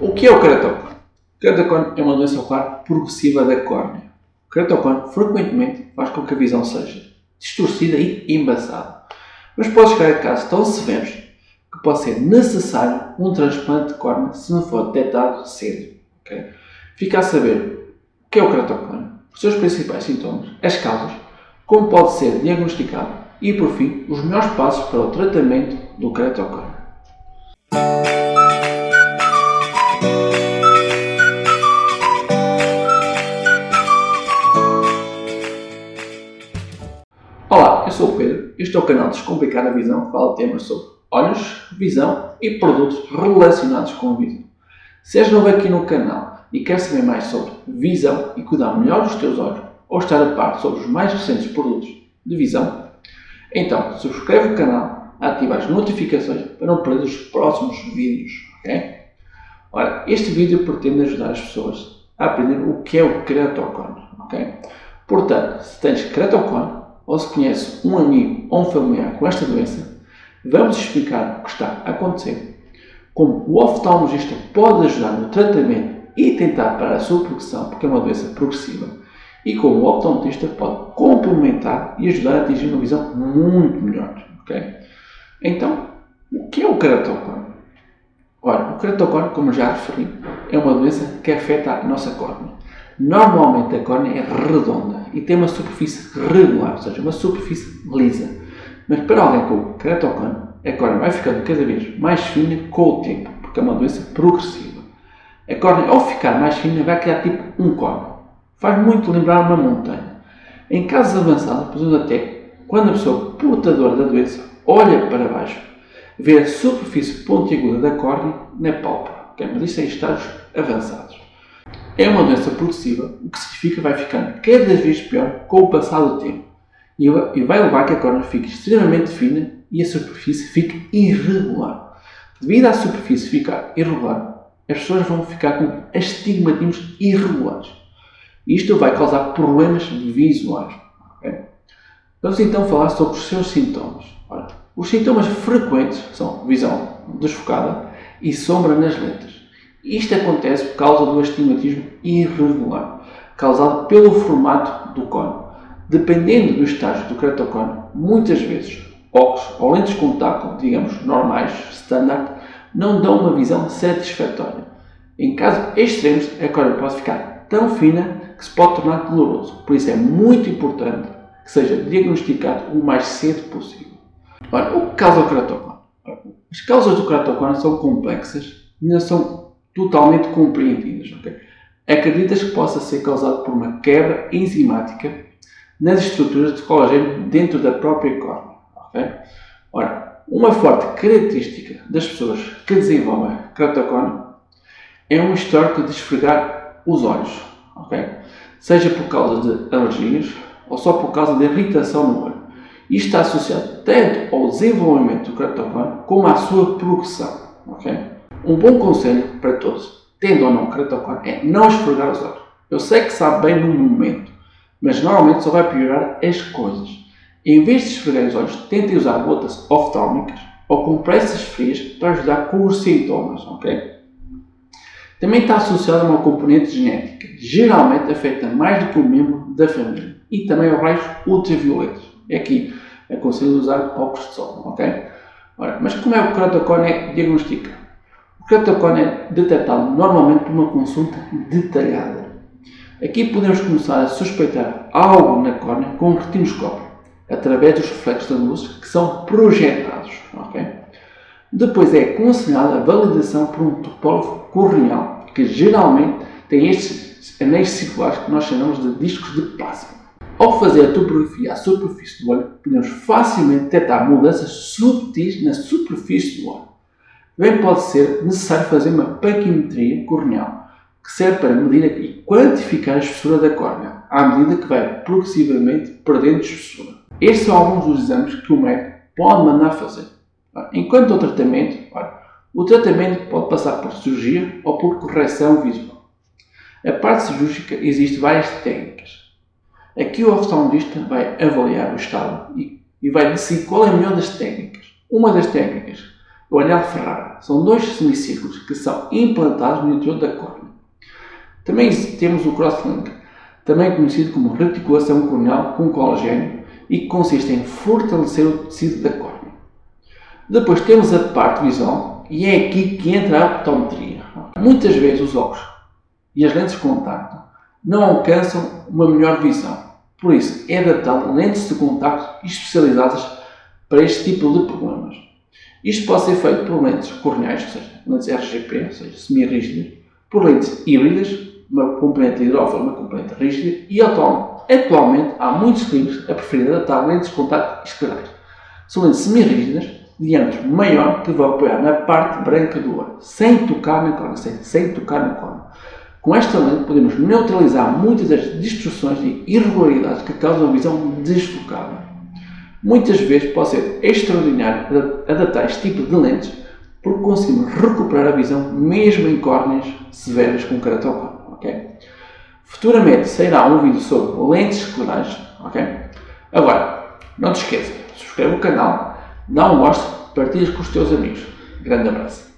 O que é o keratocone? O keratocone é uma doença ocular progressiva da córnea. O keratocone frequentemente faz com que a visão seja distorcida e embaçada. Mas pode chegar a casos tão severos que pode ser necessário um transplante de córnea se não for detectado cedo. Okay? Fica a saber o que é o keratocone, os seus principais sintomas, as causas, como pode ser diagnosticado e, por fim, os melhores passos para o tratamento do keratocone. Sou o Pedro. Este é o canal Descomplicar a Visão que fala temas sobre olhos, visão e produtos relacionados com a visão. Se és novo aqui no canal e queres saber mais sobre visão e cuidar melhor dos teus olhos, ou estar a par sobre os mais recentes produtos de visão, então subscreve o canal, ativa as notificações para não perder os próximos vídeos. ok? Ora, este vídeo pretende ajudar as pessoas a aprender o que é o keratocone. ok? Portanto, se tens keratocone ou se conheces um amigo ou um familiar com esta doença, vamos explicar o que está a acontecer, como o oftalmologista pode ajudar no tratamento e tentar parar a sua progressão, porque é uma doença progressiva, e como o optometrista pode complementar e ajudar a atingir uma visão muito melhor. Okay? Então, o que é o keratocone? Ora, o keratocone, como já referi, é uma doença que afeta a nossa córnea. Normalmente a córnea é redonda e tem uma superfície regular, ou seja, uma superfície lisa. Mas para alguém com keratocone, a córnea vai ficando cada vez mais fina com o tempo, porque é uma doença progressiva. A córnea, ao ficar mais fina, vai criar tipo um cone. Faz muito lembrar uma montanha. Em casos avançados, podemos até, quando a pessoa portadora da doença olha para baixo, ver a superfície pontiaguda da córnea na pálpebra. Okay? Mas isto é em estágios avançados. É uma doença progressiva, o que significa que vai ficando cada vez pior com o passar do tempo e vai levar que a córnea fique extremamente fina e a superfície fique irregular. Devido à superfície ficar irregular, as pessoas vão ficar com astigmatismos irregulares. Isto vai causar problemas visuais. Okay? Vamos então falar sobre os seus sintomas. Ora, os sintomas frequentes são visão desfocada e sombra nas lentes. Isto acontece por causa do astigmatismo irregular, causado pelo formato do cone. Dependendo do estágio do keratocone, muitas vezes óculos ou lentes de contato, digamos, normais, standard, não dão uma visão satisfatória. Em casos extremos, a córnea pode ficar tão fina que se pode tornar doloroso. Por isso é muito importante que seja diagnosticado o mais cedo possível. Ora, o que causa o keratocone? As causas do keratocone são complexas e não são totalmente compreendidas. Okay? Acredita-se que possa ser causado por uma quebra enzimática nas estruturas de colagênio dentro da própria córnea. Okay? Ora, uma forte característica das pessoas que desenvolvem keratocone é um histórico de esfregar os olhos, okay? seja por causa de alergias ou só por causa de irritação no olho. Isto está associado tanto ao desenvolvimento do keratocone como à sua progressão. Okay? Um bom conselho para todos, tendo ou não keratocone, é não esfregar os olhos. Eu sei que sabe bem no momento, mas normalmente só vai piorar as coisas. Em vez de esfregar os olhos, tentem usar gotas oftálmicas ou compressas frias para ajudar com os sintomas, ok? Também está associado a uma componente genética, geralmente afeta mais do que um membro da família, e também aos raios ultravioletos. É aqui, aconselho usar óculos de sol, ok? Ora, mas como é que o keratocone é diagnosticado? Keratocone é detectado normalmente por uma consulta detalhada. Aqui podemos começar a suspeitar algo na córnea com um retinoscópio, através dos reflexos da luz que são projetados. Okay? Depois é aconselhada a validação por um topógrafo corneal, que geralmente tem estes anéis circulares que nós chamamos de discos de plasma. Ao fazer a topografia à superfície do olho, podemos facilmente detectar mudanças subtis na superfície do olho. Também pode ser necessário fazer uma paquimetria corneal, que serve para medir e quantificar a espessura da córnea, à medida que vai progressivamente perdendo espessura. Estes são alguns dos exames que o médico pode mandar fazer. Enquanto o tratamento, o tratamento pode passar por cirurgia ou por correção visual. A parte cirúrgica existe várias técnicas. Aqui o oftalmologista vai avaliar o estado e, vai decidir qual é a melhor das técnicas. Uma das técnicas o anel Ferrara. São dois semicírculos que são implantados no interior da córnea. Também temos o crosslink, também conhecido como reticulação corneal com colagênio e que consiste em fortalecer o tecido da córnea. Depois temos a parte visual e é aqui que entra a optometria. Muitas vezes os óculos e as lentes de contacto não alcançam uma melhor visão. Por isso, é adaptado lentes de contacto especializadas para este tipo de problemas. Isto pode ser feito por lentes corneais, ou seja, lentes RGP, ou seja, semi-rígidas, por lentes híbridas, uma componente hidrófila, uma componente rígida, e atualmente há muitos clínicos a preferir adaptar lentes de contacto esclerais. São lentes semi-rígidas, diâmetro maior que vão apoiar na parte branca do olho, sem tocar na córnea, sem, sem tocar na córnea. Com esta lente podemos neutralizar muitas das distorções e irregularidades que causam a visão desfocada. Muitas vezes pode ser extraordinário adaptar este tipo de lentes porque conseguimos recuperar a visão mesmo em córneas severas com queratócone. Okay? Futuramente sairá um vídeo sobre lentes esclerais. Okay? Agora, não te esqueças, subscreve o canal, dá um gosto, partilha com os teus amigos. Grande abraço.